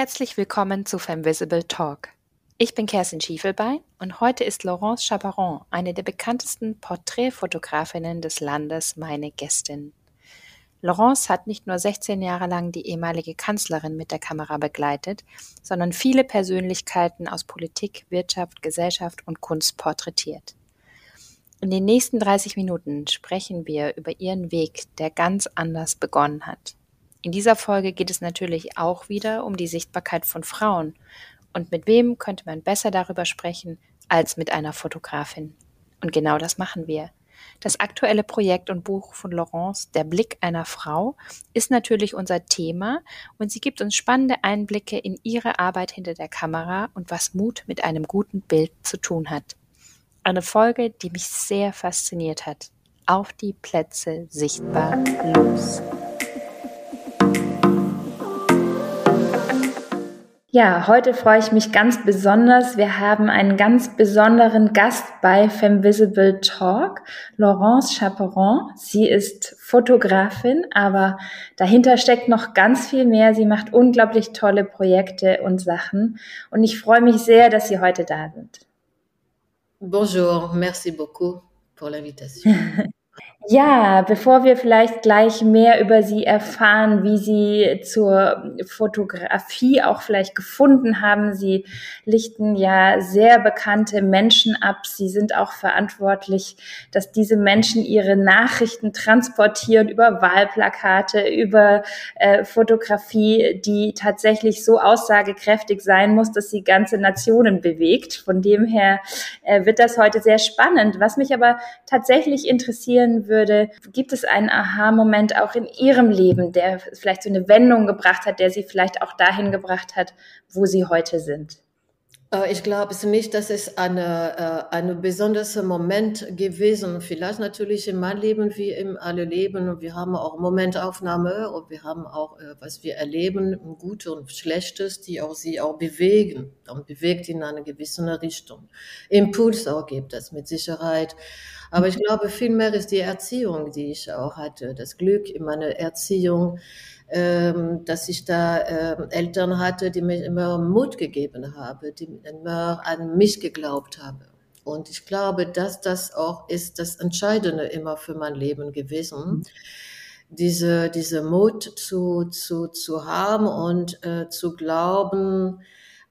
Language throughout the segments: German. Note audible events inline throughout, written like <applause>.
Herzlich willkommen zu Femvisible Talk. Ich bin Kerstin Schiefelbein und heute ist Laurence Chaperon, eine der bekanntesten Porträtfotografinnen des Landes, meine Gästin. Laurence hat nicht nur 16 Jahre lang die ehemalige Kanzlerin mit der Kamera begleitet, sondern viele Persönlichkeiten aus Politik, Wirtschaft, Gesellschaft und Kunst porträtiert. In den nächsten 30 Minuten sprechen wir über ihren Weg, der ganz anders begonnen hat. In dieser Folge geht es natürlich auch wieder um die Sichtbarkeit von Frauen. Und mit wem könnte man besser darüber sprechen als mit einer Fotografin? Und genau das machen wir. Das aktuelle Projekt und Buch von Laurence, Der Blick einer Frau, ist natürlich unser Thema und sie gibt uns spannende Einblicke in ihre Arbeit hinter der Kamera und was Mut mit einem guten Bild zu tun hat. Eine Folge, die mich sehr fasziniert hat. Auf die Plätze sichtbar los. Ja, heute freue ich mich ganz besonders. Wir haben einen ganz besonderen Gast bei Femvisible Talk, Laurence Chaperon. Sie ist Fotografin, aber dahinter steckt noch ganz viel mehr. Sie macht unglaublich tolle Projekte und Sachen. Und ich freue mich sehr, dass Sie heute da sind. Bonjour, merci beaucoup pour l'invitation. <laughs> Ja, bevor wir vielleicht gleich mehr über Sie erfahren, wie Sie zur Fotografie auch vielleicht gefunden haben. Sie lichten ja sehr bekannte Menschen ab. Sie sind auch verantwortlich, dass diese Menschen ihre Nachrichten transportieren über Wahlplakate, über äh, Fotografie, die tatsächlich so aussagekräftig sein muss, dass sie ganze Nationen bewegt. Von dem her äh, wird das heute sehr spannend. Was mich aber tatsächlich interessieren würde, gibt es einen Aha-Moment auch in Ihrem Leben, der vielleicht so eine Wendung gebracht hat, der Sie vielleicht auch dahin gebracht hat, wo Sie heute sind? Äh, ich glaube für mich, das ist eine, äh, ein besonderer Moment gewesen. Vielleicht natürlich in meinem Leben wie in alle Leben. Und wir haben auch Momentaufnahme und wir haben auch, äh, was wir erleben, Gutes und Schlechtes, die auch sie auch bewegen und bewegt in eine gewisse Richtung. Impuls auch gibt es mit Sicherheit. Aber ich glaube, vielmehr ist die Erziehung, die ich auch hatte, das Glück in meiner Erziehung, ähm, dass ich da äh, Eltern hatte, die mir immer Mut gegeben haben, die immer an mich geglaubt haben. Und ich glaube, dass das auch ist das Entscheidende immer für mein Leben gewesen. Diese, diese Mut zu, zu, zu haben und äh, zu glauben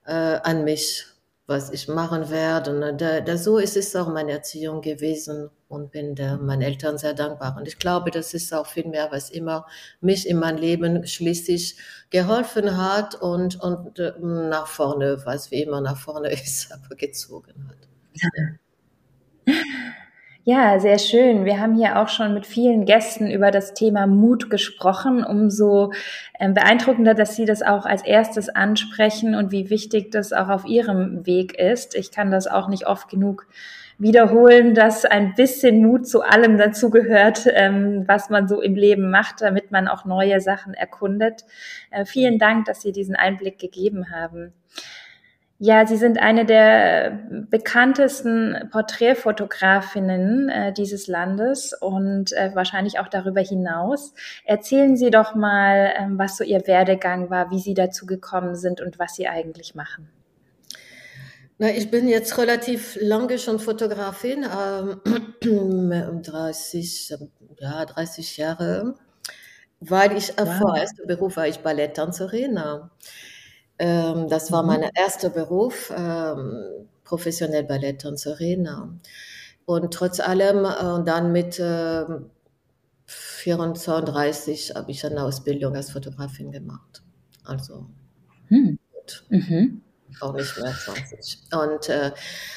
äh, an mich was ich machen werde. Und da, da, so ist es auch meine Erziehung gewesen und bin der, meinen Eltern sehr dankbar. Und ich glaube, das ist auch viel mehr, was immer mich in meinem Leben schließlich geholfen hat und, und äh, nach vorne, was wie immer nach vorne <laughs> ist, aber gezogen hat. Ja, <laughs> sehr schön. Wir haben hier auch schon mit vielen Gästen über das Thema Mut gesprochen. Umso ähm, beeindruckender, dass Sie das auch als erstes ansprechen und wie wichtig das auch auf Ihrem Weg ist. Ich kann das auch nicht oft genug wiederholen, dass ein bisschen Mut zu allem dazugehört, ähm, was man so im Leben macht, damit man auch neue Sachen erkundet. Äh, vielen Dank, dass Sie diesen Einblick gegeben haben. Ja, Sie sind eine der bekanntesten Porträtfotografinnen äh, dieses Landes und äh, wahrscheinlich auch darüber hinaus. Erzählen Sie doch mal, ähm, was so Ihr Werdegang war, wie Sie dazu gekommen sind und was Sie eigentlich machen. Na, ich bin jetzt relativ lange schon Fotografin, ähm, <clears throat> 30, ja, 30 Jahre, weil ich äh, wow. vor erster Beruf war ich Balletttänzerin. Ähm, das war mhm. mein erster Beruf, ähm, professionell Balletttänzerin. Und trotz allem, äh, dann mit äh, 34 habe ich eine Ausbildung als Fotografin gemacht. Also hm. Mhm. auch nicht mehr 20. Und, äh,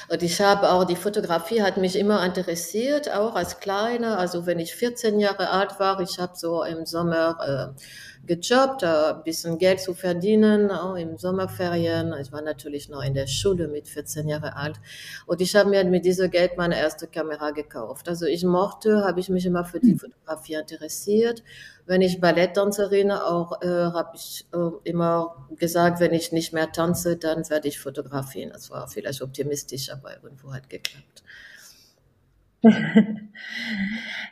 und ich habe auch, die Fotografie hat mich immer interessiert, auch als Kleine. Also wenn ich 14 Jahre alt war, ich habe so im Sommer... Äh, gejobbt, ein bisschen Geld zu verdienen, auch im Sommerferien. Ich war natürlich noch in der Schule mit 14 Jahre alt. Und ich habe mir mit diesem Geld meine erste Kamera gekauft. Also ich mochte, habe ich mich immer für die hm. Fotografie interessiert. Wenn ich Balletttänzerin auch, äh, habe ich äh, immer gesagt, wenn ich nicht mehr tanze, dann werde ich fotografieren. Das war vielleicht optimistisch, aber irgendwo hat geklappt. <laughs>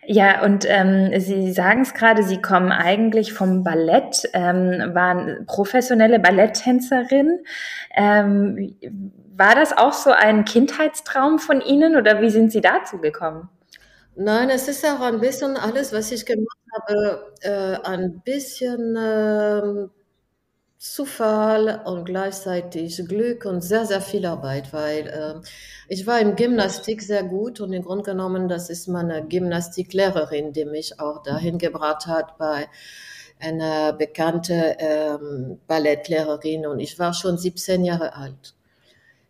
Ja, und ähm, Sie sagen es gerade, Sie kommen eigentlich vom Ballett, ähm, waren professionelle Balletttänzerin. Ähm, war das auch so ein Kindheitstraum von Ihnen oder wie sind Sie dazu gekommen? Nein, es ist auch ein bisschen alles, was ich gemacht habe, äh, ein bisschen äh, Zufall und gleichzeitig Glück und sehr, sehr viel Arbeit, weil äh, ich war im Gymnastik sehr gut und im Grunde genommen, das ist meine Gymnastiklehrerin, die mich auch dahin gebracht hat bei einer bekannten ähm, Ballettlehrerin und ich war schon 17 Jahre alt.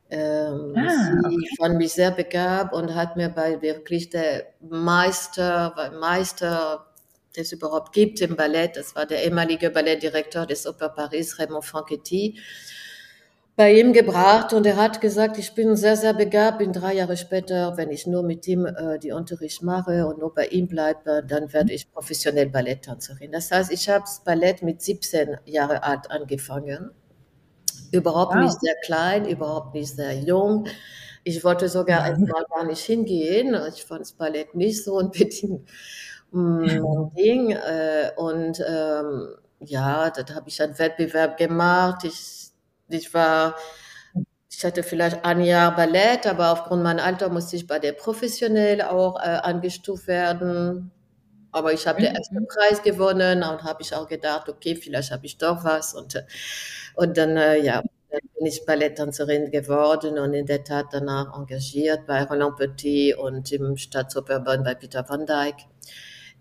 Ähm, ah, okay. Sie fand mich sehr begabt und hat mir bei wirklich der Meister, Meister es überhaupt gibt im Ballett. Das war der ehemalige Ballettdirektor des Oper Paris, Raymond Franchetti, bei ihm gebracht und er hat gesagt, ich bin sehr, sehr begabt, bin drei Jahre später, wenn ich nur mit ihm äh, die Unterricht mache und nur bei ihm bleibe, dann werde ich professionell Balletttänzerin. Das heißt, ich habe das Ballett mit 17 Jahre alt angefangen. Überhaupt wow. nicht sehr klein, überhaupt nicht sehr jung. Ich wollte sogar einmal gar nicht hingehen. Ich fand das Ballett nicht so unbedingt mm, Ding. Äh, und ähm, ja, da habe ich einen Wettbewerb gemacht. Ich, ich war, ich hatte vielleicht ein Jahr Ballett, aber aufgrund meiner Alter musste ich bei der professionell auch äh, angestuft werden. Aber ich habe mhm. den ersten Preis gewonnen und habe ich auch gedacht, okay, vielleicht habe ich doch was. Und, und dann, äh, ja, dann bin ich Balletttänzerin geworden und in der Tat danach engagiert bei Roland Petit und im Staatsoperbahn bei Peter van Dyck.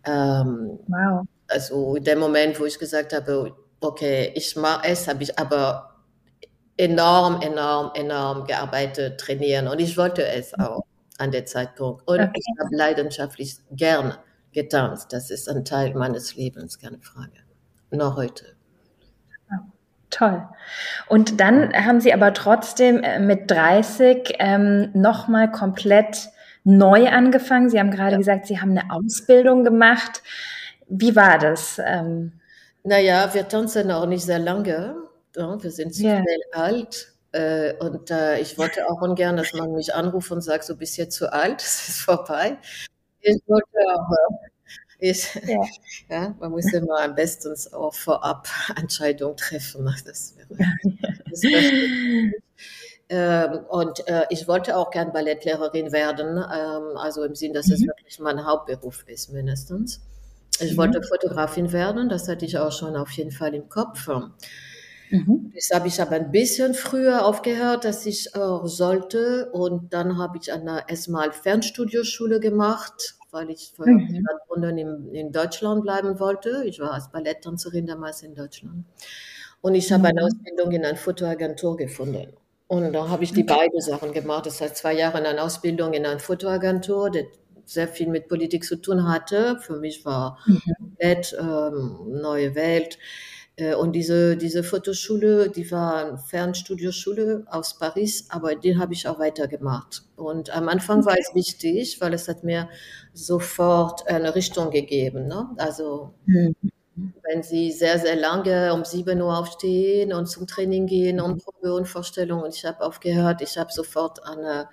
Ähm, wow. Also in dem Moment, wo ich gesagt habe, okay, ich mache es, habe ich aber enorm, enorm, enorm gearbeitet, trainieren und ich wollte es mhm. auch an der Zeitpunkt. Und okay. ich habe leidenschaftlich gerne getanzt. Das ist ein Teil meines Lebens, keine Frage. Noch heute. Toll. Und dann haben Sie aber trotzdem äh, mit 30 ähm, nochmal komplett neu angefangen. Sie haben gerade ja. gesagt, Sie haben eine Ausbildung gemacht. Wie war das? Ähm, naja, wir tanzen auch nicht sehr lange. Wir sind zu yeah. schnell alt. Äh, und äh, ich wollte auch ungern, dass man mich anruft und sagt, so bist jetzt zu alt, <laughs> es ist vorbei. Ich wollte aber, ich, ja. <laughs> ja. man muss immer am besten auch vorab Entscheidungen treffen. Das wäre, <laughs> das wäre ähm, und äh, ich wollte auch gern Ballettlehrerin werden, ähm, also im Sinn, dass mhm. es wirklich mein Hauptberuf ist, mindestens. Ich mhm. wollte Fotografin werden, das hatte ich auch schon auf jeden Fall im Kopf. Mhm. Das habe ich aber ein bisschen früher aufgehört, dass ich äh, sollte. Und dann habe ich eine erstmal Fernstudioschule gemacht, weil ich für mhm. in, in Deutschland bleiben wollte. Ich war als Balletttänzerin damals in Deutschland. Und ich habe eine mhm. Ausbildung in einer Fotoagentur gefunden. Und da habe ich die beiden Sachen gemacht. Das heißt, zwei Jahre in einer Ausbildung in einer Fotoagentur, die sehr viel mit Politik zu tun hatte. Für mich war mhm. komplett ähm, neue Welt. Äh, und diese, diese Fotoschule, die war eine Fernstudioschule aus Paris, aber den habe ich auch weitergemacht. Und am Anfang war es wichtig, weil es hat mir sofort eine Richtung gegeben. Ne? Also mhm. Wenn Sie sehr, sehr lange um 7 Uhr aufstehen und zum Training gehen und Probe und Vorstellung und ich habe aufgehört, ich habe sofort eine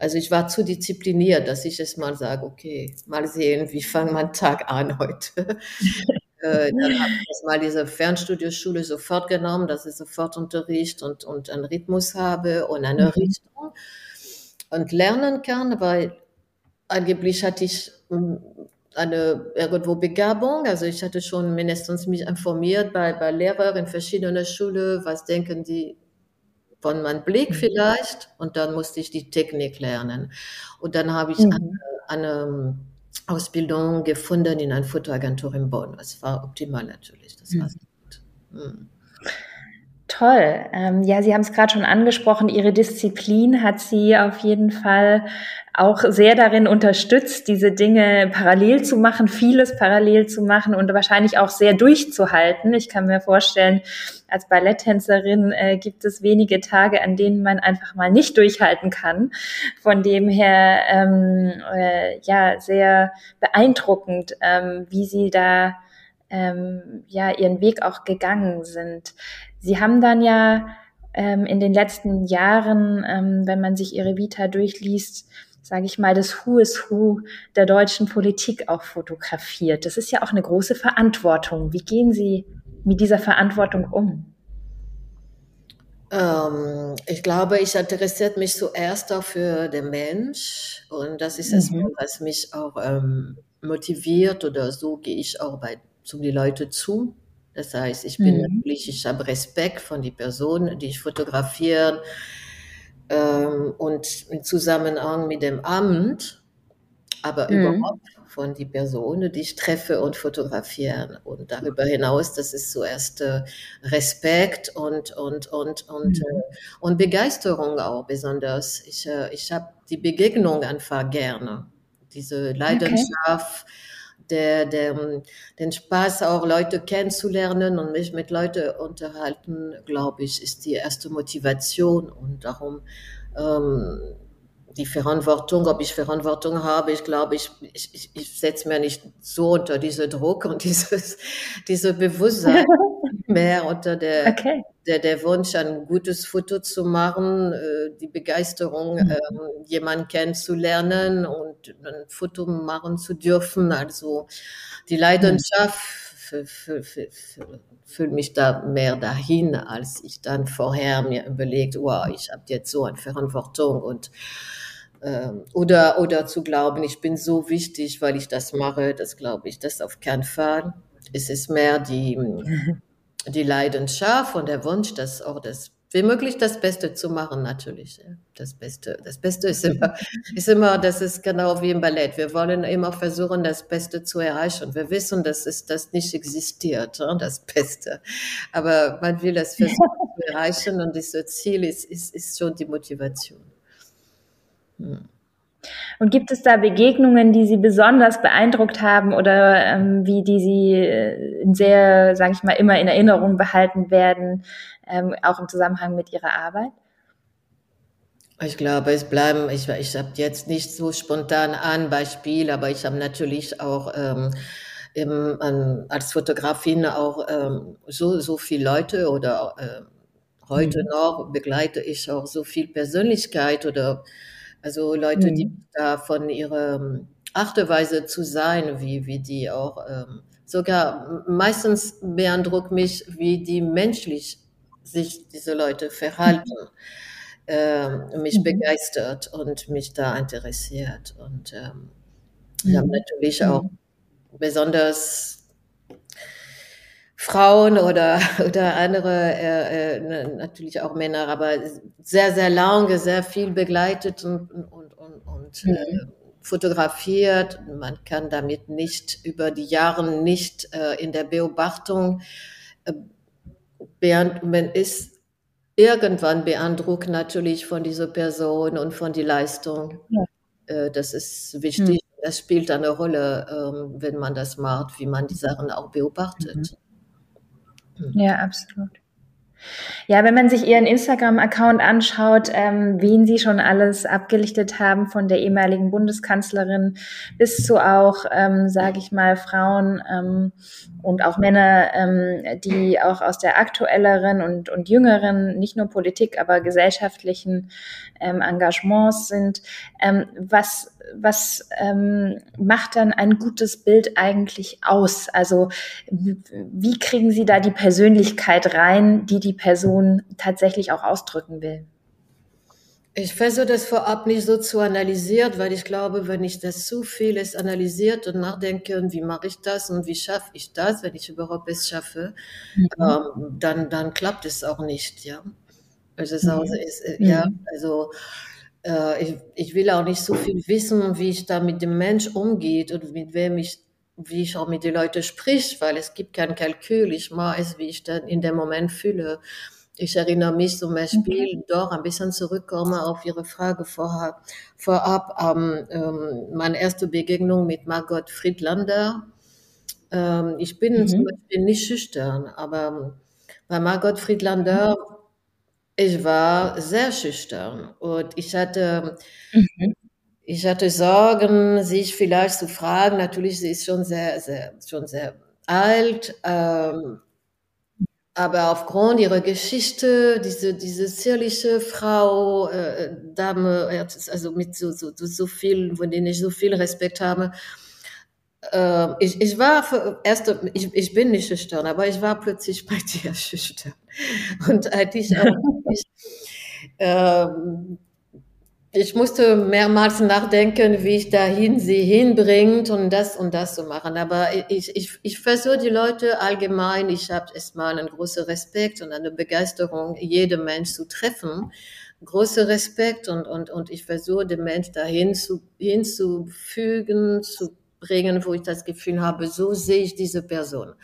also ich war zu diszipliniert, dass ich es mal sage, okay, mal sehen, wie fängt mein Tag an heute. <laughs> Äh, dann habe ich mal diese Fernstudioschule sofort genommen, dass ich sofort Unterricht und, und einen Rhythmus habe und eine mhm. Richtung und lernen kann, weil angeblich hatte ich hm, eine irgendwo Begabung, also ich hatte schon mindestens mich informiert bei, bei Lehrern in verschiedenen Schulen, was denken die von meinem Blick mhm. vielleicht und dann musste ich die Technik lernen. Und dann habe ich mhm. eine, eine Ausbildung gefunden in einer Fotoagentur in Bonn. Das war optimal natürlich. Das war sehr gut. Mhm. Toll. Ähm, ja, Sie haben es gerade schon angesprochen. Ihre Disziplin hat Sie auf jeden Fall auch sehr darin unterstützt, diese Dinge parallel zu machen, vieles parallel zu machen und wahrscheinlich auch sehr durchzuhalten. Ich kann mir vorstellen, als Balletttänzerin äh, gibt es wenige Tage, an denen man einfach mal nicht durchhalten kann. Von dem her, ähm, äh, ja, sehr beeindruckend, ähm, wie Sie da ähm, ja ihren Weg auch gegangen sind. Sie haben dann ja ähm, in den letzten Jahren, ähm, wenn man sich ihre Vita durchliest, sage ich mal, das Who is Who der deutschen Politik auch fotografiert. Das ist ja auch eine große Verantwortung. Wie gehen Sie mit dieser Verantwortung um? Ähm, ich glaube, ich interessiert mich zuerst auch für den Mensch und das ist es, mhm. was mich auch ähm, motiviert oder so gehe ich auch bei zu die Leute zu. Das heißt, ich bin mhm. natürlich, ich habe Respekt von die Personen, die ich fotografiere ähm, und im Zusammenhang mit dem Amt, aber mhm. überhaupt von die Personen, die ich treffe und fotografiere. Und darüber hinaus, das ist zuerst äh, Respekt und, und, und, und, mhm. äh, und Begeisterung auch besonders. Ich, äh, ich habe die Begegnung einfach gerne. Diese Leidenschaft. Okay der, der, den Spaß auch Leute kennenzulernen und mich mit Leuten unterhalten, glaube ich, ist die erste Motivation. Und darum ähm, die Verantwortung, ob ich Verantwortung habe, ich glaube, ich, ich, ich setze mir nicht so unter diese Druck und <laughs> dieses, diese Bewusstsein <laughs> mehr unter der, okay. der, der Wunsch, ein gutes Foto zu machen, äh, die Begeisterung, mhm. ähm, jemanden kennenzulernen und ein Foto machen zu dürfen. Also die Leidenschaft fühle mich da mehr dahin, als ich dann vorher mir überlegt, wow, ich habe jetzt so eine Verantwortung und ähm, oder, oder zu glauben, ich bin so wichtig, weil ich das mache, das glaube ich, das auf keinen Fall. Es ist mehr die, <laughs> die Leidenschaft und der Wunsch, das auch das wie möglich das Beste zu machen, natürlich. Das Beste, das Beste ist immer, <laughs> ist immer, das ist genau wie im Ballett. Wir wollen immer versuchen, das Beste zu erreichen. Wir wissen, dass es das nicht existiert, das Beste. Aber man will das versuchen <laughs> zu erreichen und dieses Ziel ist, ist, ist schon die Motivation. Und gibt es da Begegnungen, die Sie besonders beeindruckt haben oder ähm, wie die Sie äh, sehr, sage ich mal, immer in Erinnerung behalten werden, ähm, auch im Zusammenhang mit Ihrer Arbeit? Ich glaube, es bleiben, ich, ich habe jetzt nicht so spontan ein Beispiel, aber ich habe natürlich auch ähm, im, ähm, als Fotografin auch ähm, so, so viele Leute oder äh, heute mhm. noch begleite ich auch so viel Persönlichkeit oder also Leute, mhm. die da von ihrer Achteweise zu sein, wie, wie die auch ähm, sogar meistens beeindruckt mich, wie die menschlich sich diese Leute verhalten, <laughs> äh, mich mhm. begeistert und mich da interessiert. Und ähm, ich habe mhm. natürlich auch mhm. besonders Frauen oder, <laughs> oder andere, äh, äh, natürlich auch Männer, aber sehr, sehr lange, sehr viel begleitet und, und, und, und mhm. äh, fotografiert. Man kann damit nicht über die Jahre nicht äh, in der Beobachtung, äh, man ist irgendwann beeindruckt natürlich von dieser Person und von der Leistung. Ja. Äh, das ist wichtig. Mhm. Das spielt eine Rolle, ähm, wenn man das macht, wie man die Sachen auch beobachtet. Mhm. Ja, absolut. Ja, wenn man sich ihren Instagram-Account anschaut, ähm, wen sie schon alles abgelichtet haben, von der ehemaligen Bundeskanzlerin bis zu auch, ähm, sage ich mal, Frauen ähm, und auch Männer, ähm, die auch aus der aktuelleren und, und jüngeren, nicht nur Politik, aber gesellschaftlichen ähm, Engagements sind. Ähm, was was ähm, macht dann ein gutes Bild eigentlich aus? Also wie kriegen Sie da die Persönlichkeit rein, die die Person tatsächlich auch ausdrücken will? Ich versuche das vorab nicht so zu analysieren, weil ich glaube, wenn ich das zu vieles analysiert und nachdenke, und wie mache ich das und wie schaffe ich das, wenn ich überhaupt es schaffe, mhm. ähm, dann, dann klappt es auch nicht, ja. Also, es ist äh, ja, mhm. also äh, ich, ich will auch nicht so viel wissen, wie ich da mit dem Mensch umgeht und mit wem ich, wie ich auch mit den Leuten sprich, weil es gibt kein Kalkül. Ich mache es, wie ich dann in dem Moment fühle. Ich erinnere mich zum Beispiel mhm. doch ein bisschen zurückkomme auf Ihre Frage vorab, vorab ähm, ähm, meine erste Begegnung mit Margot Friedlander. Ähm, ich bin mhm. zum Beispiel nicht schüchtern, aber bei Margot Friedlander mhm. Ich war sehr schüchtern und ich hatte, mhm. ich hatte Sorgen, sich vielleicht zu fragen. Natürlich, sie ist schon sehr, sehr, schon sehr alt, ähm, aber aufgrund ihrer Geschichte, diese, diese zierliche Frau, äh, Dame, also mit so, so, so viel, von denen ich so viel Respekt habe, ich, ich war für, erst, ich, ich bin nicht schüchtern, aber ich war plötzlich <laughs> bei dir schüchtern. Und eigentlich auch <laughs> nicht, äh, ich musste mehrmals nachdenken, wie ich dahin sie hinbringt und das und das zu machen. Aber ich, ich, ich versuche die Leute allgemein, ich habe erstmal einen großen Respekt und eine Begeisterung, jeden Mensch zu treffen. Großer Respekt und, und, und ich versuche den Mensch dahin zu, hinzufügen, zu bringen, wo ich das Gefühl habe, so sehe ich diese Person.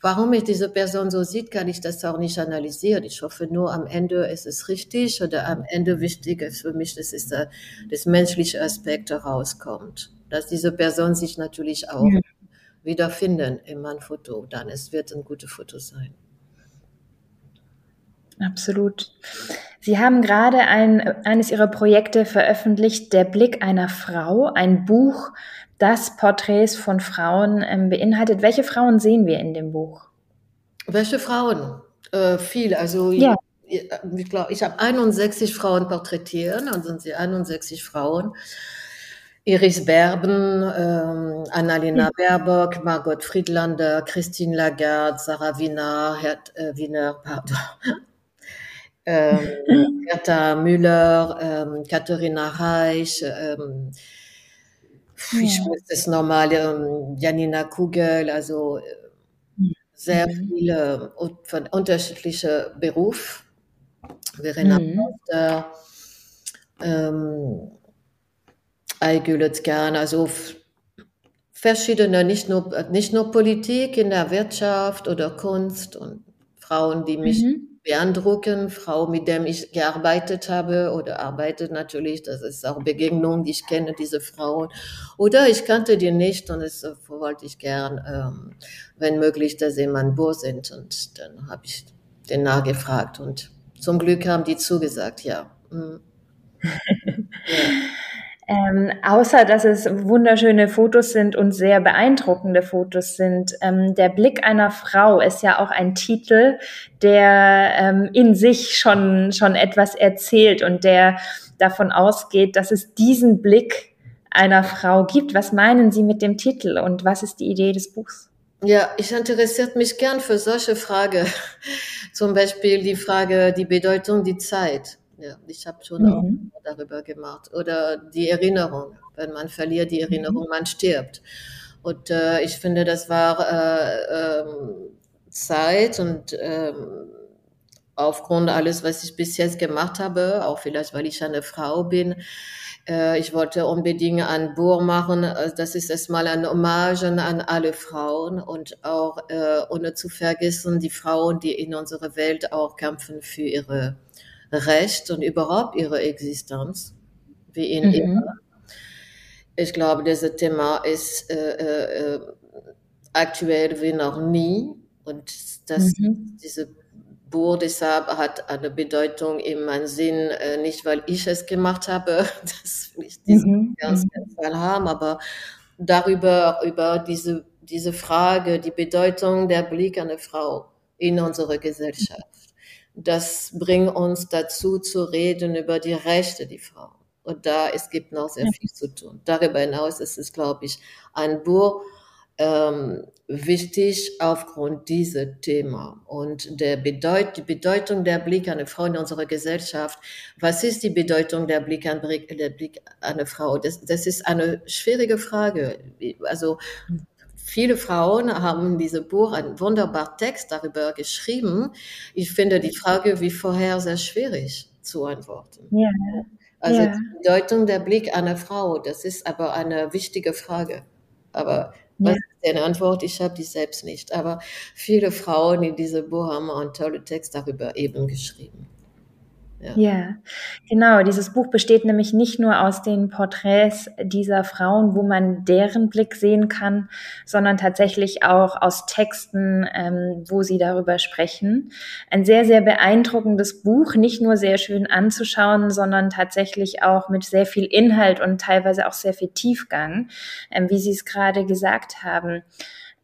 Warum ich diese Person so sieht, kann ich das auch nicht analysieren. Ich hoffe nur, am Ende ist es richtig oder am Ende wichtig ist für mich, dass es der, das menschliche Aspekt herauskommt. Dass diese Person sich natürlich auch ja. wiederfinden in meinem Foto. Dann es wird ein gutes Foto sein. Absolut. Sie haben gerade ein, eines Ihrer Projekte veröffentlicht, Der Blick einer Frau, ein Buch das Porträts von Frauen ähm, beinhaltet. Welche Frauen sehen wir in dem Buch? Welche Frauen? Äh, viel. Also ja. ich, ich glaube, ich habe 61 Frauen porträtiert und sind sie 61 Frauen. Iris Berben, ähm, Annalena ja. Baerbock, Margot Friedlander, Christine Lagarde, Sarah Wiener, Herd, äh, Wiener, pardon, <laughs> ähm, Gerda Müller, ähm, Katharina Reich, ähm, ja. ich muss das normale ähm, Janina Kugel, also äh, sehr mhm. viele von unterschiedlichen Berufen. Verena mhm. Poster, ähm, Aygület Khan, also verschiedene, nicht nur, nicht nur Politik in der Wirtschaft oder Kunst und Frauen, die mich mhm beeindrucken. Frau, mit der ich gearbeitet habe oder arbeitet natürlich, das ist auch Begegnung, ich kenne diese Frauen. Oder ich kannte die nicht und es wollte ich gern, ähm, wenn möglich, dass sie mein Bohr sind. Und dann habe ich den nachgefragt und zum Glück haben die zugesagt, ja. Mhm. <laughs> ja. Ähm, außer dass es wunderschöne Fotos sind und sehr beeindruckende Fotos sind. Ähm, der Blick einer Frau ist ja auch ein Titel, der ähm, in sich schon, schon etwas erzählt und der davon ausgeht, dass es diesen Blick einer Frau gibt. Was meinen Sie mit dem Titel und was ist die Idee des Buchs? Ja, ich interessiert mich gern für solche Fragen. <laughs> Zum Beispiel die Frage, die Bedeutung, die Zeit. Ja, ich habe schon mhm. auch darüber gemacht. Oder die Erinnerung. Wenn man verliert die Erinnerung, mhm. man stirbt. Und äh, ich finde, das war äh, ähm, Zeit und ähm, aufgrund alles, was ich bis jetzt gemacht habe, auch vielleicht, weil ich eine Frau bin, äh, ich wollte unbedingt ein Buch machen. Also das ist erstmal ein Hommage an alle Frauen und auch, äh, ohne zu vergessen, die Frauen, die in unserer Welt auch kämpfen für ihre Recht und überhaupt ihre Existenz, wie in mhm. immer. Ich glaube, dieses Thema ist äh, äh, aktuell wie noch nie und das, mhm. diese Buch deshalb hat eine Bedeutung in meinem Sinn, äh, nicht weil ich es gemacht habe, <laughs> das will ich diesen mhm. ganz mhm. Fall haben, aber darüber, über diese, diese Frage, die Bedeutung der Blick einer Frau in unserer Gesellschaft das bringt uns dazu zu reden über die Rechte der Frau. Und da es gibt noch sehr viel zu tun. Darüber hinaus ist es, glaube ich, ein Buch ähm, wichtig aufgrund dieser Thema und der Bedeut die Bedeutung der Blick an eine Frau in unserer Gesellschaft. Was ist die Bedeutung der Blick an, der Blick an eine Frau? Das, das ist eine schwierige Frage. Also Viele Frauen haben in diesem Buch einen wunderbaren Text darüber geschrieben. Ich finde die Frage wie vorher sehr schwierig zu antworten. Ja. Also ja. die Bedeutung der Blick einer Frau, das ist aber eine wichtige Frage. Aber was ja. ist eine Antwort? Ich habe die selbst nicht. Aber viele Frauen in diesem Buch haben einen tollen Text darüber eben geschrieben. Ja. ja. genau. Dieses Buch besteht nämlich nicht nur aus den Porträts dieser Frauen, wo man deren Blick sehen kann, sondern tatsächlich auch aus Texten, ähm, wo sie darüber sprechen. Ein sehr, sehr beeindruckendes Buch, nicht nur sehr schön anzuschauen, sondern tatsächlich auch mit sehr viel Inhalt und teilweise auch sehr viel Tiefgang, ähm, wie Sie es gerade gesagt haben.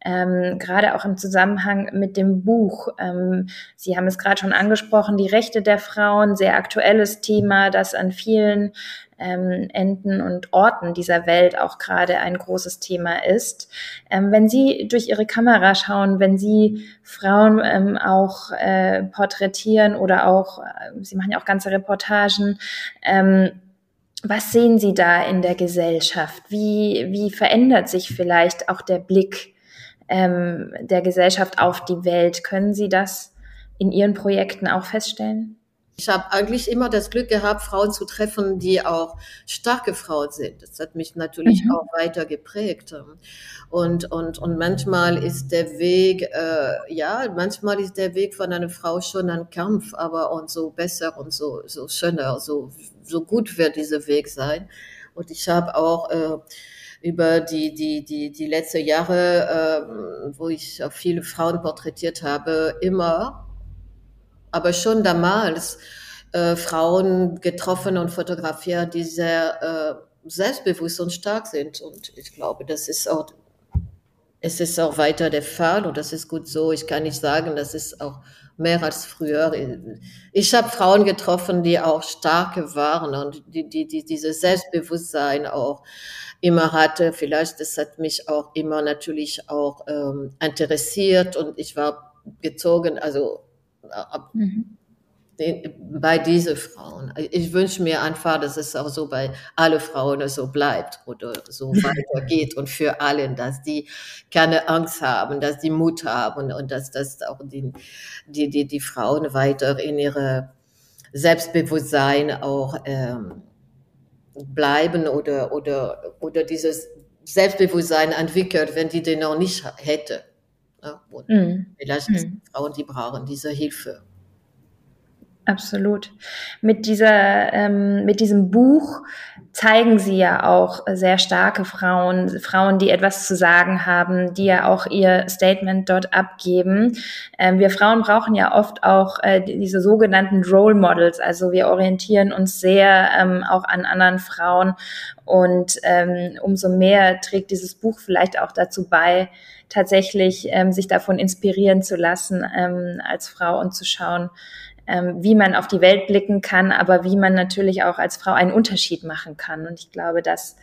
Ähm, gerade auch im Zusammenhang mit dem Buch. Ähm, Sie haben es gerade schon angesprochen, die Rechte der Frauen, sehr aktuelles Thema, das an vielen ähm, Enden und Orten dieser Welt auch gerade ein großes Thema ist. Ähm, wenn Sie durch Ihre Kamera schauen, wenn Sie Frauen ähm, auch äh, porträtieren oder auch, äh, Sie machen ja auch ganze Reportagen, ähm, was sehen Sie da in der Gesellschaft? Wie, wie verändert sich vielleicht auch der Blick ähm, der Gesellschaft auf die Welt? Können Sie das in Ihren Projekten auch feststellen? Ich habe eigentlich immer das Glück gehabt, Frauen zu treffen, die auch starke Frauen sind. Das hat mich natürlich mhm. auch weiter geprägt. Und, und, und manchmal ist der Weg, äh, ja, manchmal ist der Weg von einer Frau schon ein Kampf, aber und so besser und so, so schöner, so, so gut wird dieser Weg sein. Und ich habe auch äh, über die, die, die, die letzten Jahre, äh, wo ich viele Frauen porträtiert habe, immer aber schon damals äh, Frauen getroffen und fotografiert, die sehr äh, selbstbewusst und stark sind. Und ich glaube, das ist auch, es ist auch weiter der Fall und das ist gut so. Ich kann nicht sagen, das ist auch mehr als früher. Ich habe Frauen getroffen, die auch starke waren und die, die, die dieses Selbstbewusstsein auch immer hatte. Vielleicht, das hat mich auch immer natürlich auch ähm, interessiert und ich war gezogen, also mhm. Bei diesen Frauen. Ich wünsche mir einfach, dass es auch so bei alle Frauen so bleibt oder so <laughs> weitergeht und für alle, dass die keine Angst haben, dass die Mut haben und dass das auch die, die, die, die Frauen weiter in ihre Selbstbewusstsein auch ähm, bleiben oder, oder, oder dieses Selbstbewusstsein entwickelt, wenn die den noch nicht hätte. Ne? Und mm. vielleicht mm. Frauen, die brauchen diese Hilfe. Absolut. Mit dieser, ähm, mit diesem Buch zeigen Sie ja auch sehr starke Frauen, Frauen, die etwas zu sagen haben, die ja auch ihr Statement dort abgeben. Ähm, wir Frauen brauchen ja oft auch äh, diese sogenannten Role Models. Also wir orientieren uns sehr ähm, auch an anderen Frauen und ähm, umso mehr trägt dieses Buch vielleicht auch dazu bei, tatsächlich ähm, sich davon inspirieren zu lassen ähm, als Frau und zu schauen, ähm, wie man auf die Welt blicken kann, aber wie man natürlich auch als Frau einen Unterschied machen kann. Und ich glaube, das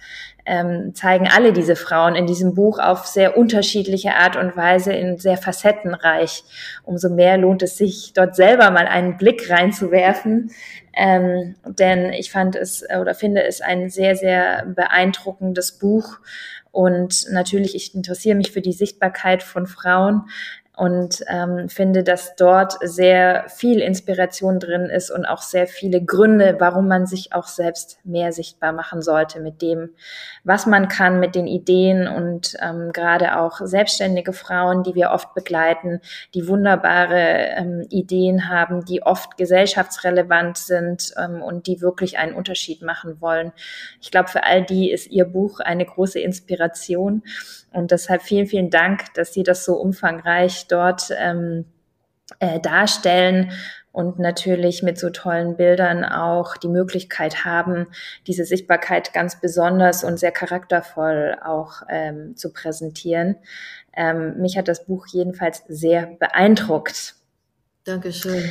ähm, zeigen alle diese Frauen in diesem Buch auf sehr unterschiedliche Art und Weise, in sehr facettenreich. Umso mehr lohnt es sich, dort selber mal einen Blick reinzuwerfen. Ähm, denn ich fand es oder finde es ein sehr, sehr beeindruckendes Buch. Und natürlich, ich interessiere mich für die Sichtbarkeit von Frauen, und ähm, finde, dass dort sehr viel Inspiration drin ist und auch sehr viele Gründe, warum man sich auch selbst mehr sichtbar machen sollte mit dem, was man kann, mit den Ideen und ähm, gerade auch selbstständige Frauen, die wir oft begleiten, die wunderbare ähm, Ideen haben, die oft gesellschaftsrelevant sind ähm, und die wirklich einen Unterschied machen wollen. Ich glaube, für all die ist Ihr Buch eine große Inspiration. Und deshalb vielen, vielen Dank, dass Sie das so umfangreich dort ähm, äh, darstellen und natürlich mit so tollen Bildern auch die Möglichkeit haben, diese Sichtbarkeit ganz besonders und sehr charaktervoll auch ähm, zu präsentieren. Ähm, mich hat das Buch jedenfalls sehr beeindruckt. Dankeschön.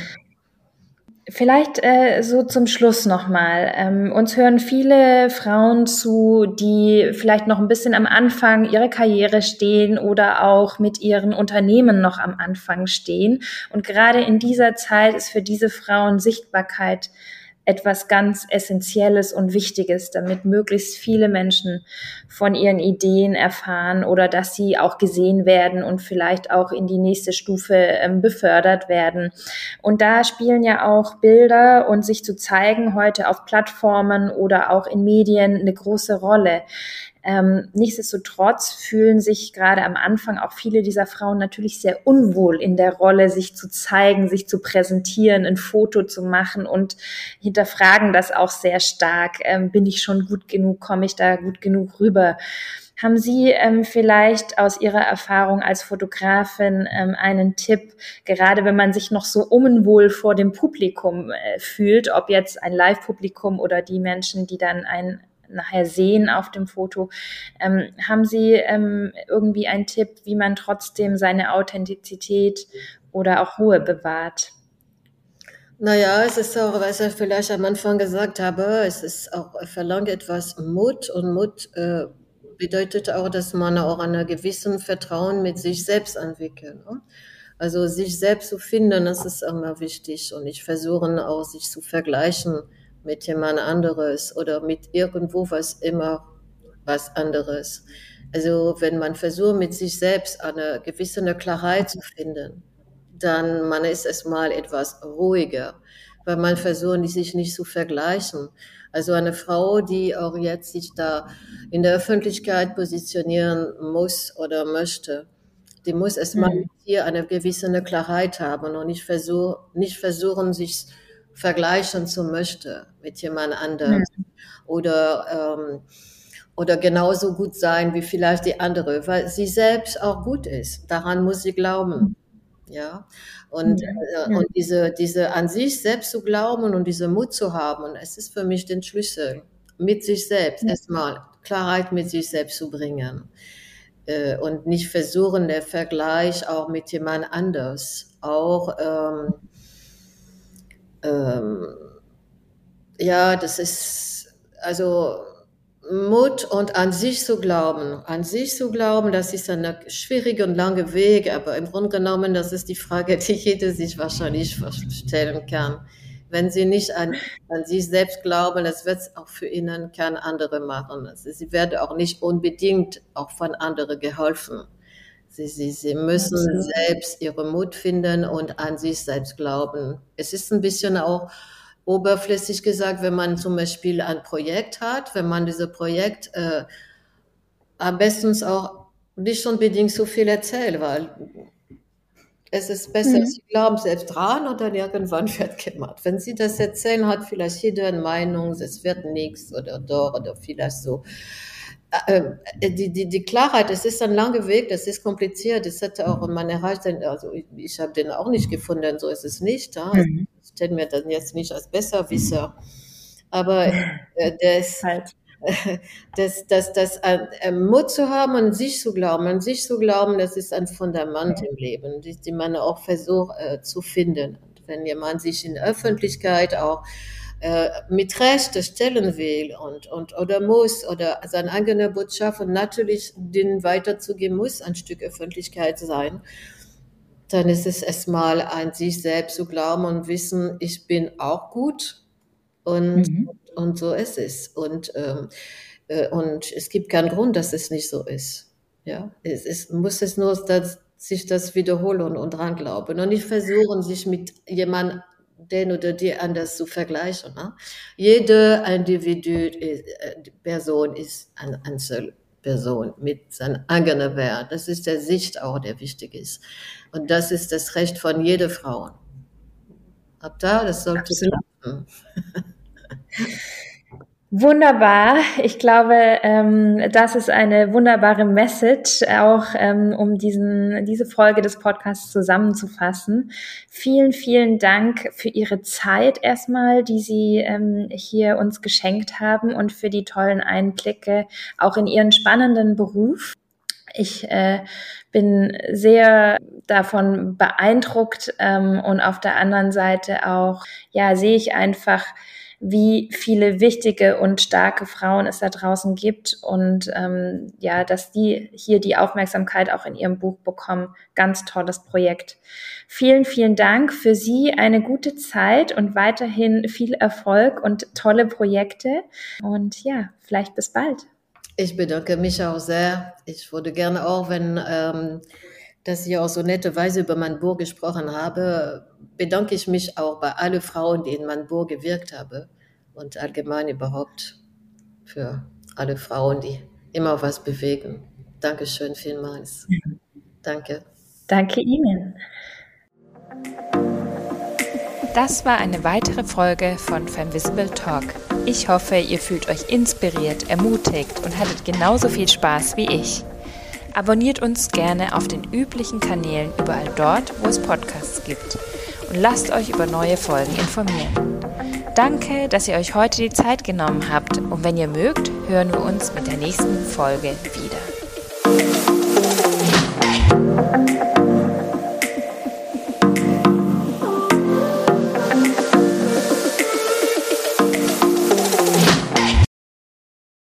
Vielleicht äh, so zum Schluss nochmal. Ähm, uns hören viele Frauen zu, die vielleicht noch ein bisschen am Anfang ihrer Karriere stehen oder auch mit ihren Unternehmen noch am Anfang stehen. Und gerade in dieser Zeit ist für diese Frauen Sichtbarkeit etwas ganz Essentielles und Wichtiges, damit möglichst viele Menschen von ihren Ideen erfahren oder dass sie auch gesehen werden und vielleicht auch in die nächste Stufe ähm, befördert werden. Und da spielen ja auch Bilder und sich zu zeigen heute auf Plattformen oder auch in Medien eine große Rolle. Ähm, nichtsdestotrotz fühlen sich gerade am Anfang auch viele dieser Frauen natürlich sehr unwohl in der Rolle, sich zu zeigen, sich zu präsentieren, ein Foto zu machen und hinterfragen das auch sehr stark. Ähm, bin ich schon gut genug? Komme ich da gut genug rüber? Haben Sie ähm, vielleicht aus Ihrer Erfahrung als Fotografin ähm, einen Tipp, gerade wenn man sich noch so unwohl vor dem Publikum äh, fühlt, ob jetzt ein Live-Publikum oder die Menschen, die dann ein nachher sehen auf dem Foto. Ähm, haben Sie ähm, irgendwie einen Tipp, wie man trotzdem seine Authentizität oder auch Ruhe bewahrt? Naja, es ist auch, was ich vielleicht am Anfang gesagt habe, es ist auch verlangt etwas Mut und Mut äh, bedeutet auch, dass man auch einen gewissen Vertrauen mit sich selbst entwickelt. Ne? Also sich selbst zu finden, das ist immer wichtig und nicht versuchen auch sich zu vergleichen mit jemand anderes oder mit irgendwo was immer was anderes. Also wenn man versucht mit sich selbst eine gewisse Klarheit zu finden, dann man ist erstmal etwas ruhiger, weil man versucht, sich nicht zu vergleichen. Also eine Frau, die auch jetzt sich da in der Öffentlichkeit positionieren muss oder möchte, die muss erstmal mhm. hier eine gewisse Klarheit haben und nicht, versuch, nicht versuchen, sich vergleichen zu möchte mit jemand anderem mhm. oder, ähm, oder genauso gut sein wie vielleicht die andere, weil sie selbst auch gut ist. Daran muss sie glauben. Mhm. Ja, und, äh, und diese, diese an sich selbst zu glauben und diese Mut zu haben, und es ist für mich den Schlüssel, mit sich selbst erstmal Klarheit mit sich selbst zu bringen äh, und nicht versuchen, der Vergleich auch mit jemand anders, auch ähm, ähm, ja, das ist also Mut und an sich zu glauben. An sich zu glauben, das ist ein schwieriger und langer Weg, aber im Grunde genommen, das ist die Frage, <laughs> die jeder sich wahrscheinlich stellen kann. Wenn sie nicht an, an sich selbst glauben, das wird es auch für ihnen kein andere machen. Also sie werden auch nicht unbedingt auch von anderen geholfen. Sie, sie, sie müssen Absolut. selbst ihre Mut finden und an sich selbst glauben. Es ist ein bisschen auch oberflächlich gesagt, wenn man zum Beispiel ein Projekt hat, wenn man dieses Projekt äh, am besten auch nicht unbedingt so viel erzählt, weil es ist besser, mhm. Sie glauben selbst dran und dann irgendwann <laughs> wird gemacht. Wenn Sie das erzählen, hat vielleicht jeder eine Meinung, es wird nichts oder doch oder vielleicht so. Äh, äh, die, die, die Klarheit, es ist ein langer Weg, das ist kompliziert, das hätte auch, man erreicht, also ich, ich habe den auch nicht gefunden, so ist es nicht. Ja? Mhm stelle mir das jetzt nicht als Besserwisser, aber äh, <laughs> das, halt. <laughs> das, das, das äh, Mut zu haben, an sich zu glauben, an sich zu glauben, das ist ein Fundament im Leben, die, die man auch versucht äh, zu finden. Und wenn jemand sich in Öffentlichkeit auch äh, mit Recht stellen will und, und oder muss oder seine eigene Botschaft und natürlich den weiterzugeben muss, ein Stück Öffentlichkeit sein dann ist es erstmal an sich selbst zu glauben und wissen, ich bin auch gut und, mhm. und so ist es. Und, ähm, äh, und es gibt keinen Grund, dass es nicht so ist. Ja, es ist, muss es nur dass, sich das wiederholen und dran glauben und nicht versuchen, sich mit jemand den oder die anders zu vergleichen. Ne? Jede Individu, äh, Person ist ein Einzelperson mit seinem eigenen Wert. Das ist der Sicht auch, der wichtig ist. Und das ist das Recht von jeder Frau. Ab da, das sollte Absolut. klappen. <laughs> Wunderbar. Ich glaube, ähm, das ist eine wunderbare Message, auch ähm, um diesen, diese Folge des Podcasts zusammenzufassen. Vielen, vielen Dank für Ihre Zeit erstmal, die Sie ähm, hier uns geschenkt haben und für die tollen Einblicke auch in Ihren spannenden Beruf. Ich äh, bin sehr davon beeindruckt ähm, und auf der anderen Seite auch, ja, sehe ich einfach, wie viele wichtige und starke Frauen es da draußen gibt und ähm, ja, dass die hier die Aufmerksamkeit auch in ihrem Buch bekommen. Ganz tolles Projekt. Vielen, vielen Dank für Sie, eine gute Zeit und weiterhin viel Erfolg und tolle Projekte. Und ja, vielleicht bis bald. Ich bedanke mich auch sehr. Ich würde gerne auch, wenn ähm, dass ich auch so nette Weise über mein Buch gesprochen habe, bedanke ich mich auch bei allen Frauen, die in mein Buch gewirkt haben und allgemein überhaupt für alle Frauen, die immer was bewegen. Dankeschön vielmals. Danke. Danke Ihnen. Das war eine weitere Folge von Femvisible Talk. Ich hoffe, ihr fühlt euch inspiriert, ermutigt und hattet genauso viel Spaß wie ich. Abonniert uns gerne auf den üblichen Kanälen überall dort, wo es Podcasts gibt und lasst euch über neue Folgen informieren. Danke, dass ihr euch heute die Zeit genommen habt und wenn ihr mögt, hören wir uns mit der nächsten Folge wieder.